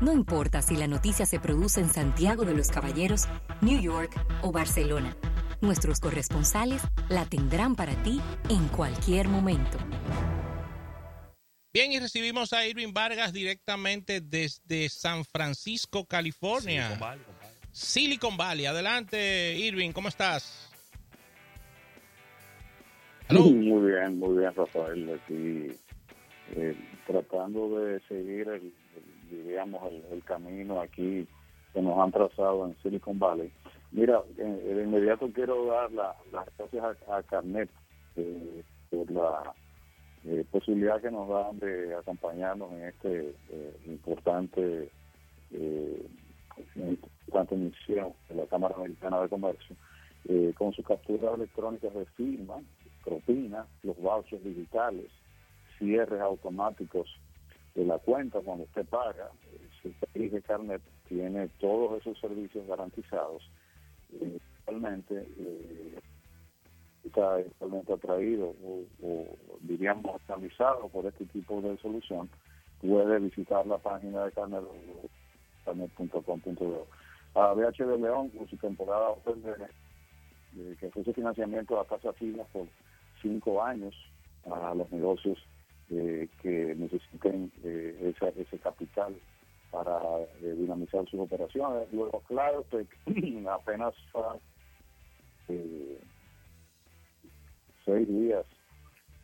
No importa si la noticia se produce en Santiago de los Caballeros, New York o Barcelona. Nuestros corresponsales la tendrán para ti en cualquier momento. Bien, y recibimos a Irving Vargas directamente desde San Francisco, California. Silicon Valley. Silicon Valley. Adelante, Irving, ¿cómo estás? Muy bien, muy bien, Rafael. Aquí eh, tratando de seguir el, diríamos, el, camino aquí que nos han trazado en Silicon Valley. Mira, de inmediato quiero dar las gracias a, Carnet eh, por la eh, posibilidad que nos dan de acompañarnos en este eh, importante, importante misión de la Cámara Americana de Comercio, con sus capturas electrónicas de firma, propina, los vouchers digitales, cierres automáticos de la cuenta cuando usted paga, si país de Carnet tiene todos esos servicios garantizados. Eh, realmente eh, está totalmente atraído o, diríamos actualizado por este tipo de solución, puede visitar la página de Carnet, carnet.com.do. A BH de León, con su temporada de, que su financiamiento a tasa fija por cinco años a los negocios eh, que necesiten eh, ese capital para eh, dinamizar sus operaciones. Luego, claro, que apenas seis días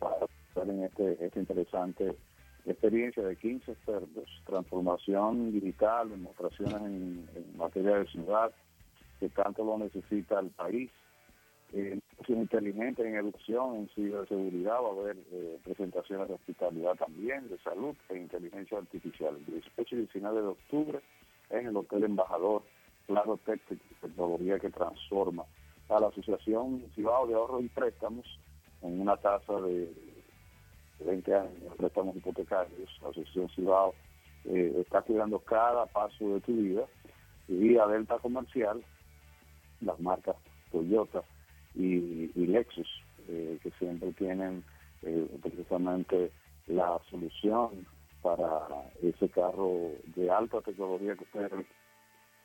para estar en este, esta interesante experiencia de 15 expertos, transformación digital, demostraciones en materia de ciudad, que tanto lo necesita el país, eh, inteligente en educación, en ciberseguridad, va a haber eh, presentaciones de hospitalidad también, de salud e inteligencia artificial. El 18 y 19 de octubre en el Hotel Embajador, Claro Tech, tecnología que transforma. A la Asociación Cibao de Ahorros y Préstamos, con una tasa de 20 años, préstamos hipotecarios, la Asociación Cibao eh, está cuidando cada paso de tu vida. Y a Delta Comercial, las marcas Toyota, y, Lexus, eh, que siempre tienen eh, precisamente la solución para ese carro de alta tecnología que ustedes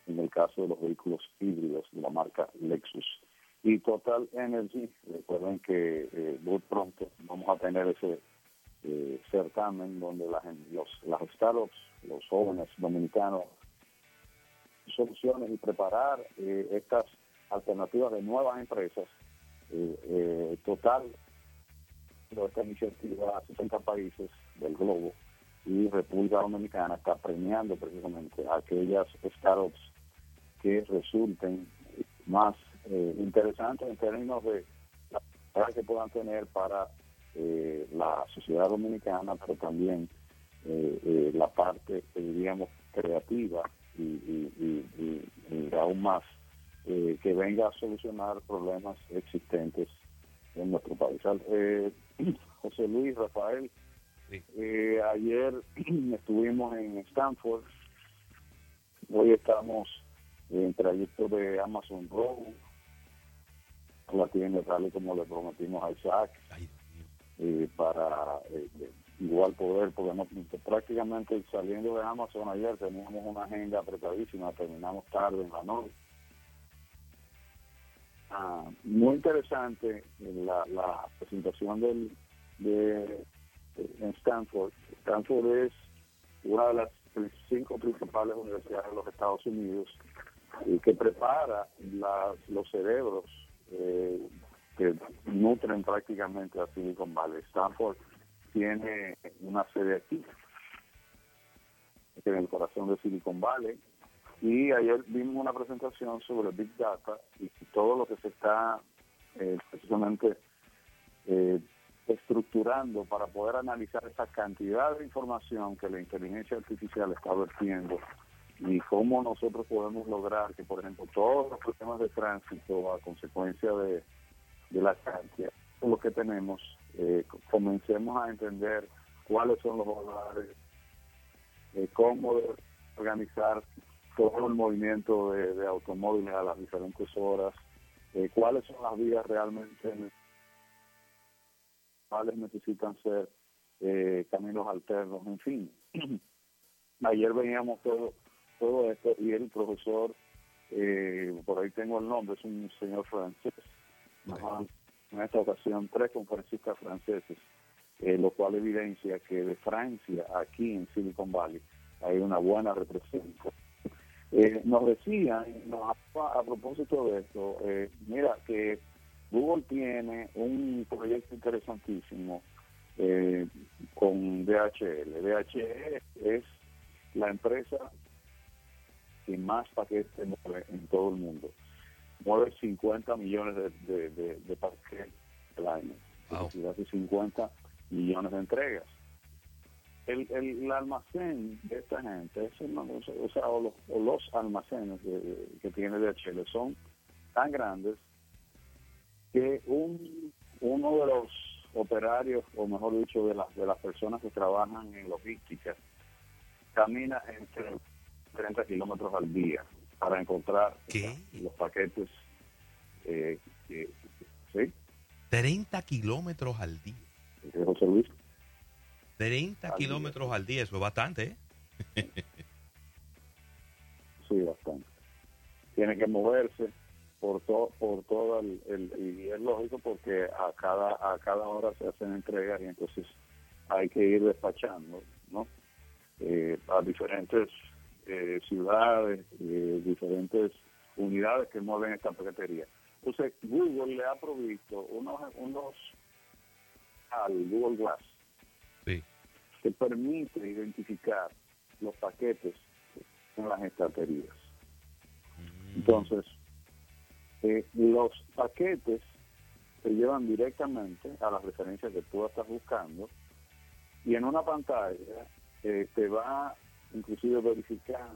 en el caso de los vehículos híbridos de la marca Lexus. Y Total Energy, recuerden que eh, muy pronto vamos a tener ese certamen donde la, los, las los jóvenes dominicanos, soluciones y preparar estas alternativas de nuevas empresas eh, eh, total de esta iniciativa a 60 países del globo y República Dominicana está premiando precisamente aquellas startups que resulten más eh, interesantes en términos de la que puedan tener para eh, la sociedad dominicana, pero también la parte, diríamos, creativa y, y aún más eh, que venga a solucionar problemas existentes en nuestro país. Eh, José Luis, Rafael, eh, ayer estuvimos en Stanford, hoy estamos en trayecto de Amazon Road, la tienda tal y como le prometimos a Isaac, para igual poder, porque no, prácticamente saliendo de Amazon ayer teníamos una agenda apretadísima, terminamos tarde en la noche Ah, muy interesante la, la presentación del, de, en Stanford. Stanford es una de las cinco principales universidades de los Estados Unidos que prepara los cerebros eh, que nutren prácticamente a Silicon Valley. Stanford tiene una sede aquí, en el corazón de Silicon Valley, y ayer vimos una presentación sobre Big Data y todo lo que se está eh, precisamente eh, estructurando para poder analizar esa cantidad de información que la inteligencia artificial está vertiendo y cómo nosotros podemos lograr que, por ejemplo, todos los problemas de tránsito a consecuencia de, la cantidad de lo que tenemos, eh, comencemos a entender cuáles son los valores, cómo organizar todo el movimiento de, automóviles a las diferentes horas, eh, cuáles son las vías realmente cuáles necesitan ser eh, caminos alternos, en fin. Ayer veíamos todo todo esto y el profesor, eh, por ahí tengo el nombre, es un señor francés, en esta ocasión tres conferencistas franceses, eh, lo cual evidencia que de Francia, aquí en Silicon Valley, hay una buena representación. Eh, nos decían, a, propósito de esto, eh, mira que Google tiene un proyecto interesantísimo eh, con DHL. DHL es la empresa que más paquetes mueve en todo el mundo. Mueve 50 millones de, de, paquetes al año. Wow. Es 50 millones de entregas. El, el, almacén de esta gente, o, sea, o, los, almacenes que tiene DHL son tan grandes que un, uno de los operarios, o mejor dicho, de, las de las personas que trabajan en logística, camina entre 30 kilómetros al día para encontrar los paquetes. Eh, ¿Sí? 30 kilómetros al día. José Luis. 30 kilómetros al día, eso es bastante, ¿eh? sí, bastante. Tiene que moverse por todo por todo el, y es lógico porque a cada a cada hora se hacen entregas y entonces hay que ir despachando no eh, a diferentes eh, ciudades eh, diferentes unidades que mueven esta paquetería entonces Google le ha provisto unos unos al Google Glass que permite identificar los paquetes en las estanterías mm. entonces eh, los paquetes se llevan directamente a las referencias que tú estás buscando y en una pantalla eh, te va inclusive verificar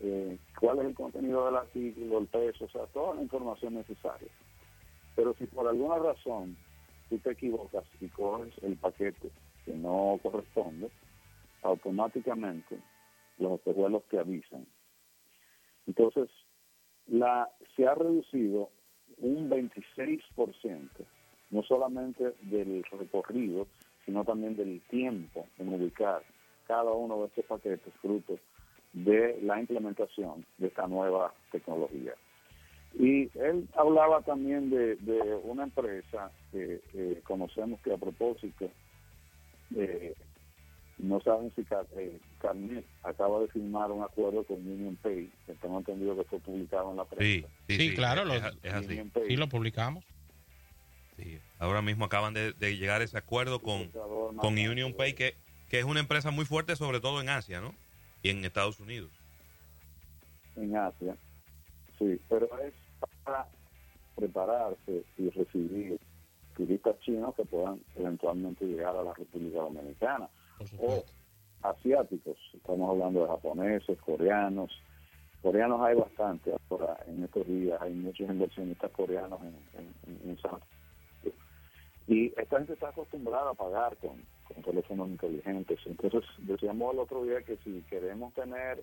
eh, cuál es el contenido del artículo, el peso, o sea, toda la información necesaria. Pero si por alguna razón tú te equivocas y coges el paquete no corresponde, automáticamente los espejuelos te avisan. Entonces, la, se ha reducido un 26%, no solamente del recorrido, sino también del tiempo en ubicar cada uno de estos paquetes fruto de la implementación de esta nueva tecnología. Y él hablaba también de, una empresa que conocemos que a propósito eh, no saben si eh, Carnet acaba de firmar un acuerdo con Union Pay, que tengo entendido que fue publicado en la prensa. Sí, claro, lo, sí lo publicamos. Ahora mismo acaban de, llegar a ese acuerdo con, con Union Pay, que, que es una empresa muy fuerte, sobre todo en Asia, ¿no? Y en Estados Unidos. En Asia, sí, pero es para prepararse y recibir turistas chinos que puedan eventualmente llegar a la República Dominicana. O asiáticos, estamos hablando de japoneses, coreanos, coreanos hay bastante ahora en estos días, hay muchos inversionistas coreanos en, en, en San y esta gente está acostumbrada a pagar con, con teléfonos inteligentes. Entonces, decíamos el otro día que si queremos tener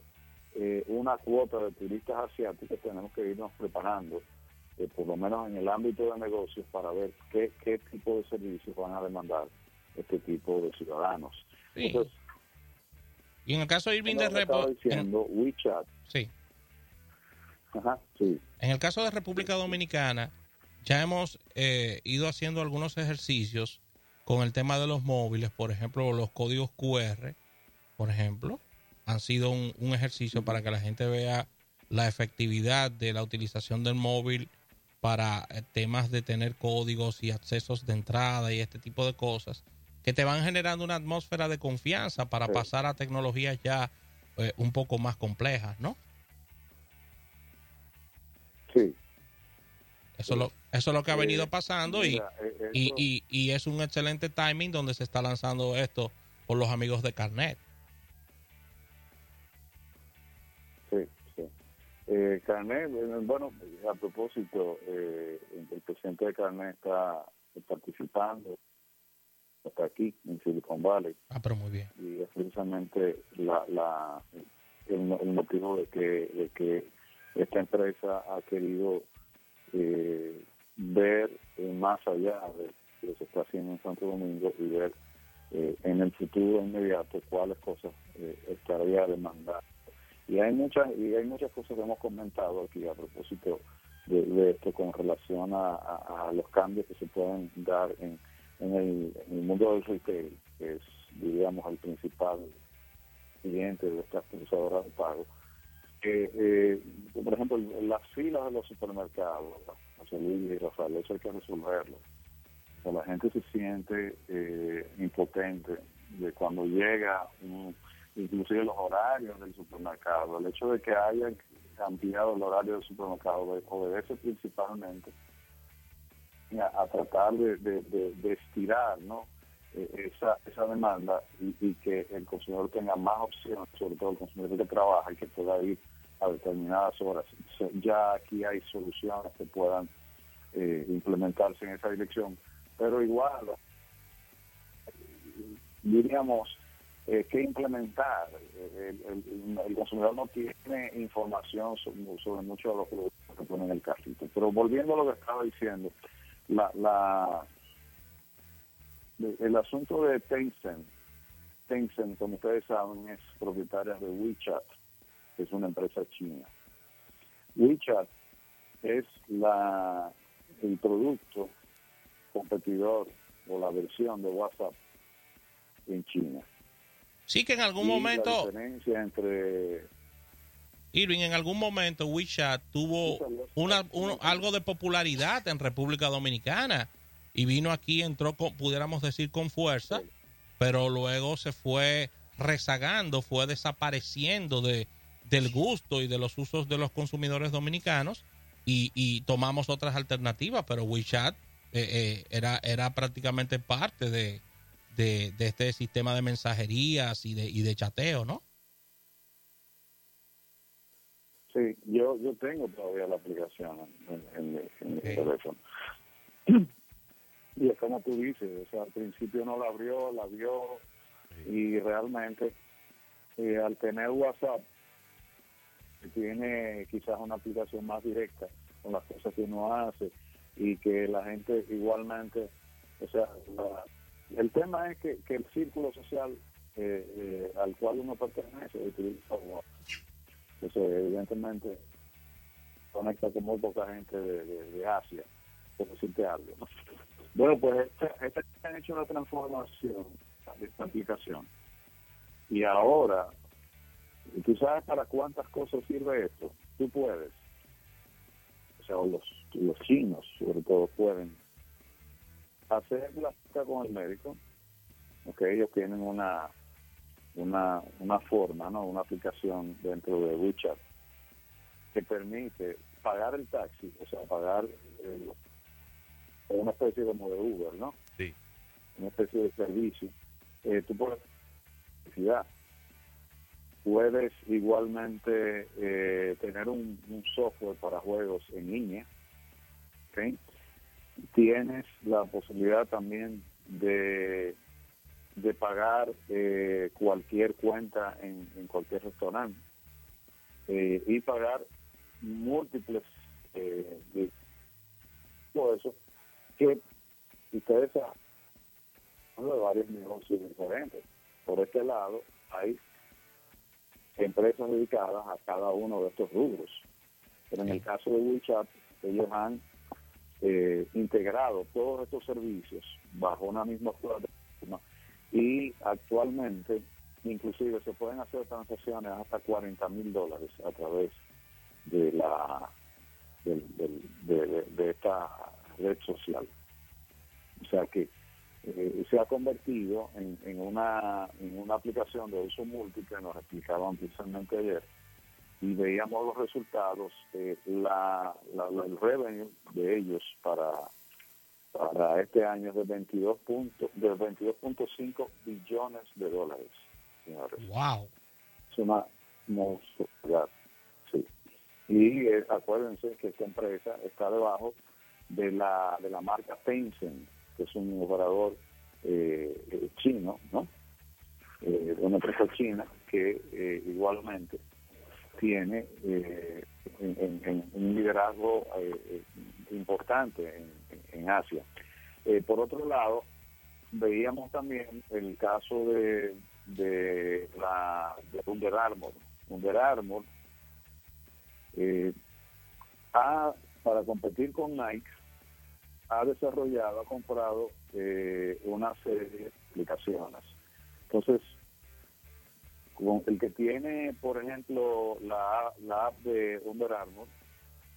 eh, una cuota de turistas asiáticos, tenemos que irnos preparando, eh, por lo menos en el ámbito de negocios, para ver qué, qué tipo de servicios van a demandar este tipo de ciudadanos y en el caso de Irving de WeChat. Sí. En el caso de República Dominicana, ya hemos eh, ido haciendo algunos ejercicios con el tema de los móviles, por ejemplo, los códigos QR, por ejemplo, han sido un, un ejercicio para que la gente vea la efectividad de la utilización del móvil para eh, temas de tener códigos y accesos de entrada y este tipo de cosas que te van generando una atmósfera de confianza para pasar a tecnologías ya eh, un poco más complejas, ¿no? Sí. Eso, Lo, eso es lo que ha venido eh, pasando eh, y, y, es un excelente timing donde se está lanzando esto por los amigos de Carnet. Carnet, bueno, a propósito, el presidente de Carnet está participando hasta aquí, en Silicon Valley. Ah, pero muy bien. Y es precisamente la, la, el, motivo de que, de que esta empresa ha querido eh, ver eh, más allá de lo que se está haciendo en Santo Domingo y ver eh, en el futuro inmediato cuáles cosas estaría demandando Y hay muchas y hay muchas cosas que hemos comentado aquí a propósito de, esto con relación a, los cambios que se pueden dar en, el, mundo del retail, que es, diríamos, el principal cliente de estas procesadoras de pago. que eh, por ejemplo, las filas de los supermercados, José Luis y Rafael, eso hay que resolverlo. O la gente se siente eh, impotente de cuando llega, inclusive los horarios del supermercado, el hecho de que haya cambiado el horario del supermercado obedece principalmente a, tratar de, estirar ¿no? E, esa, esa demanda y, que el consumidor tenga más opciones, sobre todo el consumidor que trabaja y que pueda ir a determinadas horas. Ya aquí hay soluciones que puedan eh, implementarse en esa dirección, pero igual diríamos eh, que implementar. El, consumidor no tiene información sobre, muchos de los productos que ponen en el carrito. Pero volviendo a lo que estaba diciendo, la, la el asunto de Tencent, Tencent, como ustedes saben, es propietaria de WeChat, que es una empresa china. WeChat es la el producto competidor o la versión de WhatsApp en China. Sí que en algún momento... La diferencia entre... Irving, en algún momento WeChat tuvo una, algo de popularidad en República Dominicana. Y vino aquí, entró, pudiéramos decir, con fuerza, pero luego se fue rezagando, fue desapareciendo de, del gusto y de los usos de los consumidores dominicanos. Y, y tomamos otras alternativas, pero WeChat eh, eh, era, era prácticamente parte de, de, este sistema de mensajerías y de, y de chateo, ¿no? Sí, yo, yo tengo todavía la aplicación en, mi teléfono. Y es como tú dices, o sea, al principio no la abrió, la vio y realmente eh, al tener WhatsApp tiene quizás una aplicación más directa con las cosas que uno hace y que la gente igualmente, o sea, el tema es que, el círculo social eh, eh, al cual uno pertenece utiliza Eso evidentemente conecta con muy poca gente de, Asia, por decirte algo. Bueno, pues esta, esta han hecho una transformación de esta aplicación. Y ahora, ¿tú sabes para cuántas cosas sirve esto? Tú puedes. O sea, los, los chinos, sobre todo, pueden hacer la cita con el médico, porque ellos tienen una, una, una forma, ¿no? una aplicación dentro de WeChat que permite pagar el taxi, o sea, pagar una especie como de Uber, ¿no? Sí. Una especie de servicio. Eh, tú puedes puedes igualmente eh, tener un, un, software para juegos en línea, ¿okay? Tienes la posibilidad también de, de pagar eh, cualquier cuenta en, cualquier restaurante eh, y pagar múltiples eh, de todo eso que ustedes saben de varios negocios diferentes. Por este lado hay empresas dedicadas a cada uno de estos rubros. Pero en el caso de WeChat, ellos han eh, integrado todos estos servicios bajo una misma plataforma y actualmente inclusive se pueden hacer transacciones hasta 40 mil dólares a través de la de, esta red social. O sea que eh, se ha convertido en, en una en una aplicación de uso múltiple nos explicaban precisamente ayer y veíamos los resultados, eh, la, el revenue de ellos para para este año es de 22 de 22.5 billones de dólares, señores. Wow. Es una monstruosidad. Sí. Y eh, acuérdense que esta empresa está debajo de la de la marca Tencent, que es un operador eh, chino, ¿no? una empresa china que igualmente tiene eh, en, un liderazgo eh, importante en, Asia. Eh, por otro lado, veíamos también el caso de, de la de Under Armour, Under Armour, eh, ha, para competir con Nike, ha desarrollado, ha comprado eh, una serie de aplicaciones. Entonces, el que tiene, por ejemplo, la, la app de Under Armour,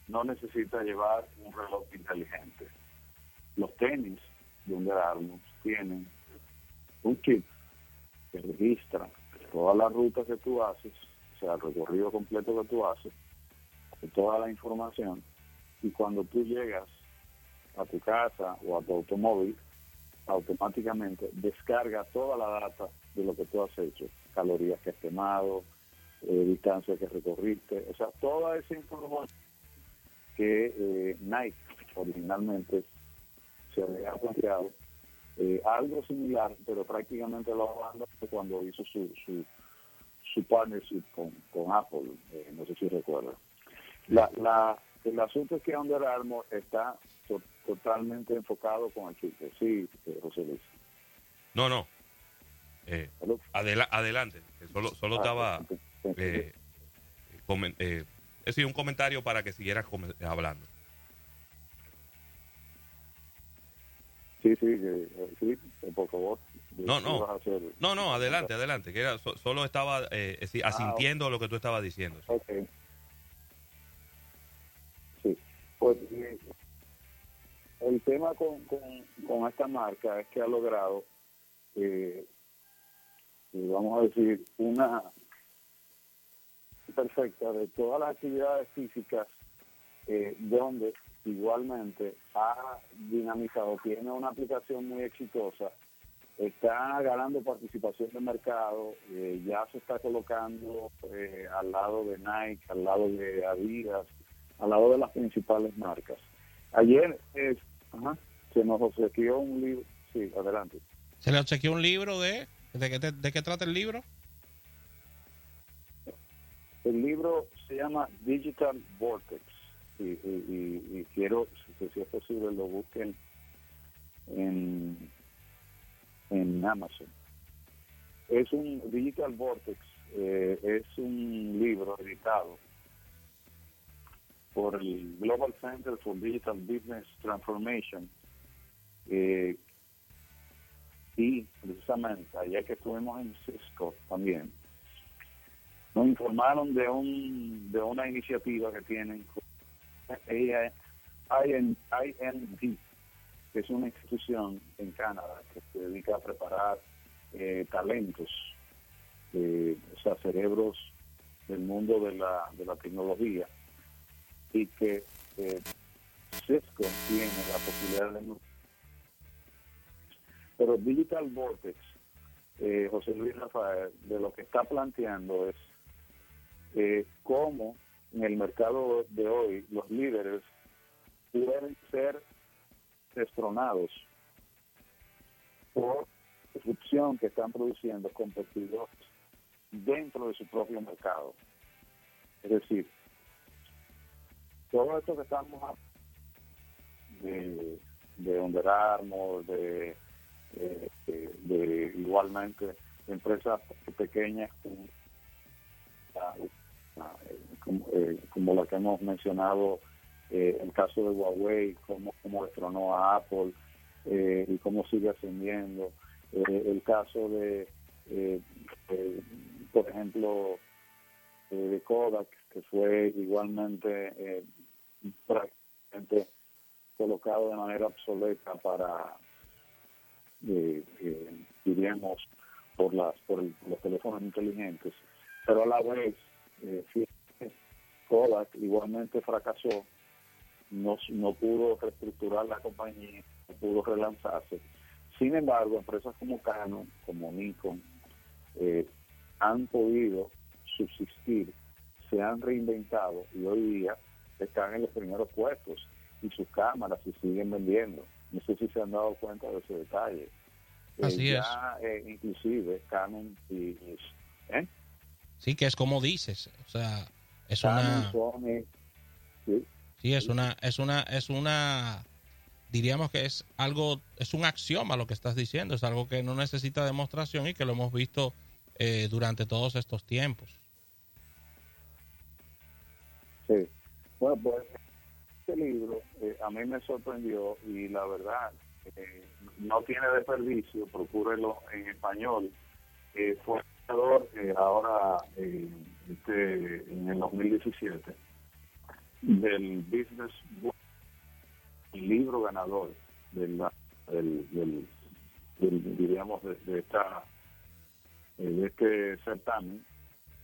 no necesita llevar un reloj inteligente. Los tenis de Under Armour tienen un chip que registra todas las rutas que tú haces, o sea, el recorrido completo que tú haces, toda la información, y cuando tú llegas a tu casa o a tu automóvil, automáticamente descarga toda la data de lo que tú has hecho, calorías que has quemado, eh, distancia que recorriste, o sea, toda esa información que eh, Nike originalmente se había planteado, eh, algo similar, pero prácticamente lo hablando cuando hizo su, su, su partnership con, con Apple, no sé si recuerda. La, la, el asunto es que Under Armour está totalmente enfocado con el chiste. Sí, eh, José Luis. No, no. Eh, adelante. Solo, solo ah, estaba... Eh, eh, es decir, un comentario para que siguieras hablando. Sí, sí, sí, por favor. No, no. No, no, adelante, adelante. Que era, solo estaba eh, ah, asintiendo lo que tú estabas diciendo. Okay. Pues eh, el tema con, con, esta marca es que ha logrado, eh, eh, vamos a decir, una perfecta de todas las actividades físicas donde igualmente ha dinamizado, tiene una aplicación muy exitosa, está ganando participación de mercado, ya se está colocando al lado de Nike, al lado de Adidas, al lado de las principales marcas. Ayer se nos obsequió un libro, sí, adelante. ¿Se le obsequió un libro de, de, qué, qué trata el libro? El libro se llama Digital Vortex y, y, quiero, si, es posible, lo busquen en, en Amazon. Es un Digital Vortex, eh, es un libro editado por el Global Center for Digital Business Transformation. Eh, y precisamente, allá que estuvimos en Cisco también, nos informaron de un de una iniciativa que tienen IND, que es una institución en Canadá que se dedica a preparar eh, talentos, eh, o sea, cerebros del mundo de la, de la tecnología y que eh, Cisco tiene la posibilidad de... Pero Digital Vortex, eh, José Luis Rafael, de lo que está planteando es eh, cómo en el mercado de hoy los líderes pueden ser destronados por disrupción que están produciendo competidores dentro de su propio mercado. Es decir, todo esto que estamos de, de Under Armour, de, de, igualmente empresas pequeñas como, eh, como, la que hemos mencionado, eh, el caso de Huawei, cómo, cómo destronó a Apple eh, y cómo sigue ascendiendo, el caso de, por ejemplo, de Kodak, que fue igualmente eh, prácticamente colocado de manera obsoleta para, eh, eh, diríamos, por, las, por los teléfonos inteligentes. Pero a la vez, eh, Kodak igualmente fracasó, no, no pudo reestructurar la compañía, no pudo relanzarse. Sin embargo, empresas como Canon, como Nikon, eh, han podido subsistir, se han reinventado y hoy día están en los primeros puestos y sus cámaras se siguen vendiendo. No sé si se han dado cuenta de ese detalle. Eh, Así es. Eh, inclusive Canon y, ¿eh? Sí, que es como dices, o sea, es una ¿sí? sí, es una es una es una diríamos que es algo es un axioma lo que estás diciendo, es algo que no necesita demostración y que lo hemos visto durante todos estos tiempos. Sí. Bueno, pues este libro eh, a mí me sorprendió y la verdad eh, no tiene desperdicio, procúrelo en español. Eh, fue ganador ahora este, en el 2017 del Business Book, libro ganador del, del, diríamos de, esta de este certamen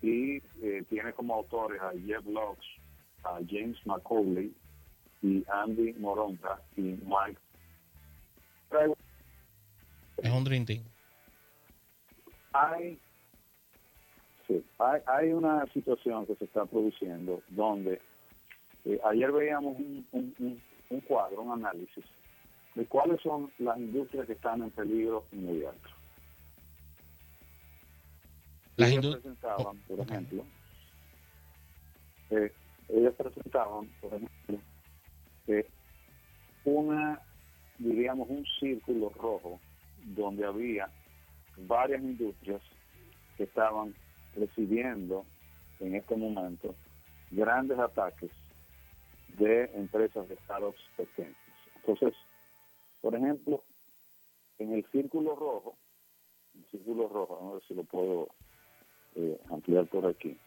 y tiene como autores a Jeff Locks, a James McCauley y Andy Moronta y Mike. Es un drinking. Hay, sí, hay, hay una situación que se está produciendo donde eh, ayer veíamos un, un, un, cuadro, un análisis de cuáles son las industrias que están en peligro inmediato. Las industrias presentaban, por ejemplo, eh, ellos presentaban, por ejemplo, que una, diríamos, un círculo rojo donde había varias industrias que estaban recibiendo en este momento grandes ataques de empresas de startups pequeñas. Entonces, por ejemplo, en el círculo rojo, el círculo rojo, a ver si lo puedo eh, ampliar por aquí,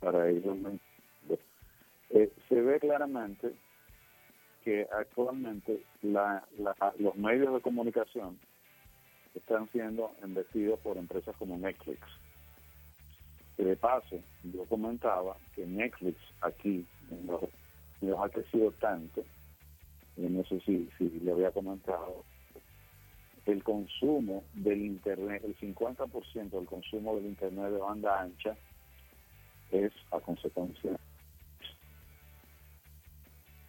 para ellos eh, se ve claramente que actualmente los medios de comunicación están siendo investidos por empresas como Netflix. de paso, yo comentaba que Netflix aquí en los ha crecido tanto, y no sé si, si le había comentado, el consumo del Internet, el 50% del consumo del Internet de banda ancha es a consecuencia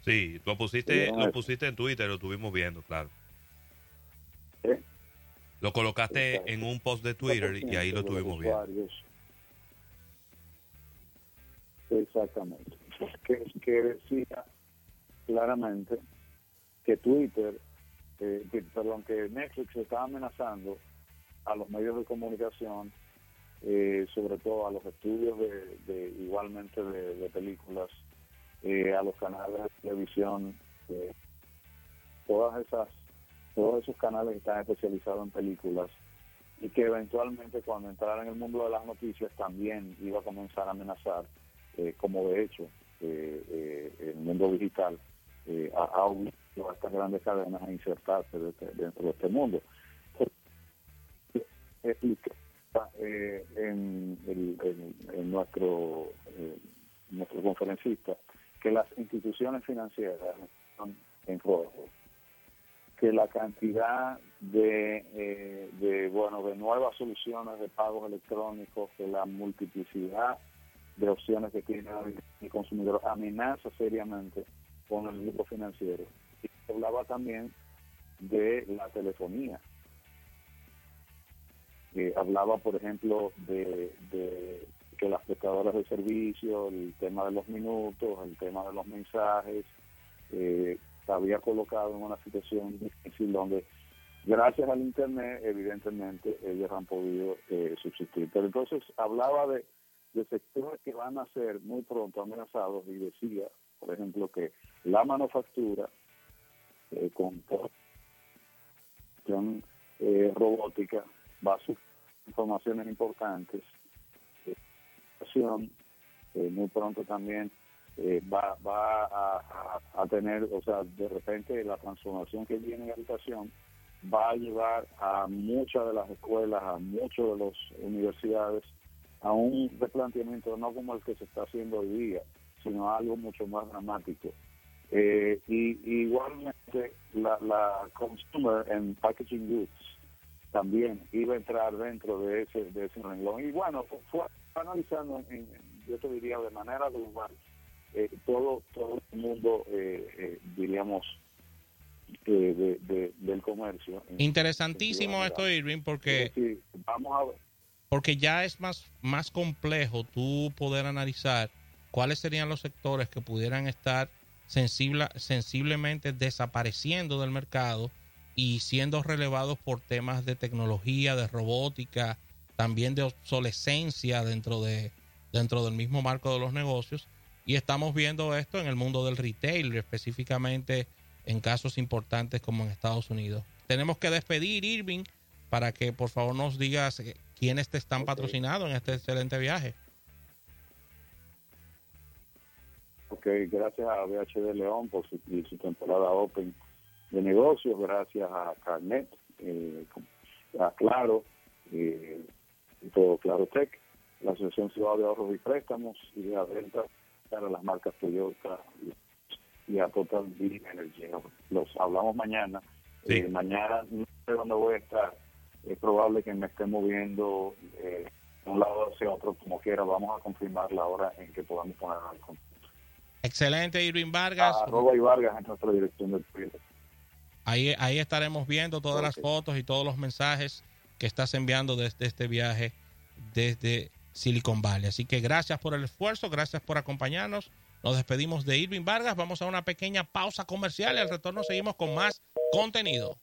Sí, lo pusiste, lo pusiste en Twitter, lo estuvimos viendo, claro. Lo colocaste en un post de Twitter y ahí lo estuvimos viendo. Exactamente. Que, que decía claramente que Twitter, eh, perdón, que Netflix estaba amenazando a los medios de comunicación, eh, sobre todo a los estudios de, igualmente de películas eh, a los canales de televisión, eh, todas esas, todos esos canales están especializados en películas y que eventualmente cuando entrara en el mundo de las noticias también iba a comenzar a amenazar, eh, como de hecho el mundo digital ha, obligado a estas grandes cadenas a insertarse dentro de este mundo. en, en, nuestro nuestro conferencista que las instituciones financieras están en rojo, que la cantidad de, eh, de, bueno, de nuevas soluciones de pagos electrónicos, que la multiplicidad de opciones que tiene el consumidor amenaza seriamente con el grupo financiero. Y hablaba también de la telefonía. Eh, hablaba, por ejemplo, de que las prestadoras de servicio, el tema de los minutos, el tema de los mensajes, eh, se había colocado en una situación difícil donde gracias al Internet, evidentemente, ellos han podido eh, subsistir. Pero entonces hablaba de, de sectores que van a ser muy pronto amenazados y decía, por ejemplo, que la manufactura eh, con, eh, robótica va a sufrir informaciones importantes eh, muy pronto también eh, va, va a, tener, o sea, de repente la transformación que viene en educación va a llevar a muchas de las escuelas, a muchas de las universidades, a un replanteamiento no como el que se está haciendo hoy día, sino algo mucho más dramático. Eh, y, igualmente la, la consumer and packaging goods también iba a entrar dentro de ese, de ese renglón. Y bueno, fue analizando, en, yo te diría, de manera global, eh, todo, todo el mundo, eh, eh, diríamos, de, del comercio. Interesantísimo esto, Irving, porque, vamos porque ya es más, más complejo tú poder analizar cuáles serían los sectores que pudieran estar sensible, sensiblemente desapareciendo del mercado y siendo relevados por temas de tecnología, de robótica, también de obsolescencia dentro de dentro del mismo marco de los negocios y estamos viendo esto en el mundo del retail, específicamente en casos importantes como en Estados Unidos. Tenemos que despedir, Irving, para que por favor nos digas eh, quiénes te están patrocinando en este excelente viaje. Ok, gracias a BHD León por su, su temporada Open de negocios, gracias a Carnet, eh, a Claro, eh, y todo Claro Tech, la Asociación Ciudad de Ahorros y Préstamos y de venta para las marcas Toyota y a Total Big Energy. Los hablamos mañana. Eh, mañana no sé dónde voy a estar. Es probable que me esté moviendo eh, de un lado hacia otro, como quiera. Vamos a confirmar la hora en que podamos poner al contacto. Excelente, Irving Vargas. arroba y Vargas en nuestra dirección del Twitter. Ahí, ahí estaremos viendo todas las fotos y todos los mensajes que estás enviando desde este viaje desde Silicon Valley. Así que gracias por el esfuerzo, gracias por acompañarnos. Nos despedimos de Irving Vargas. Vamos a una pequeña pausa comercial y al retorno seguimos con más contenido.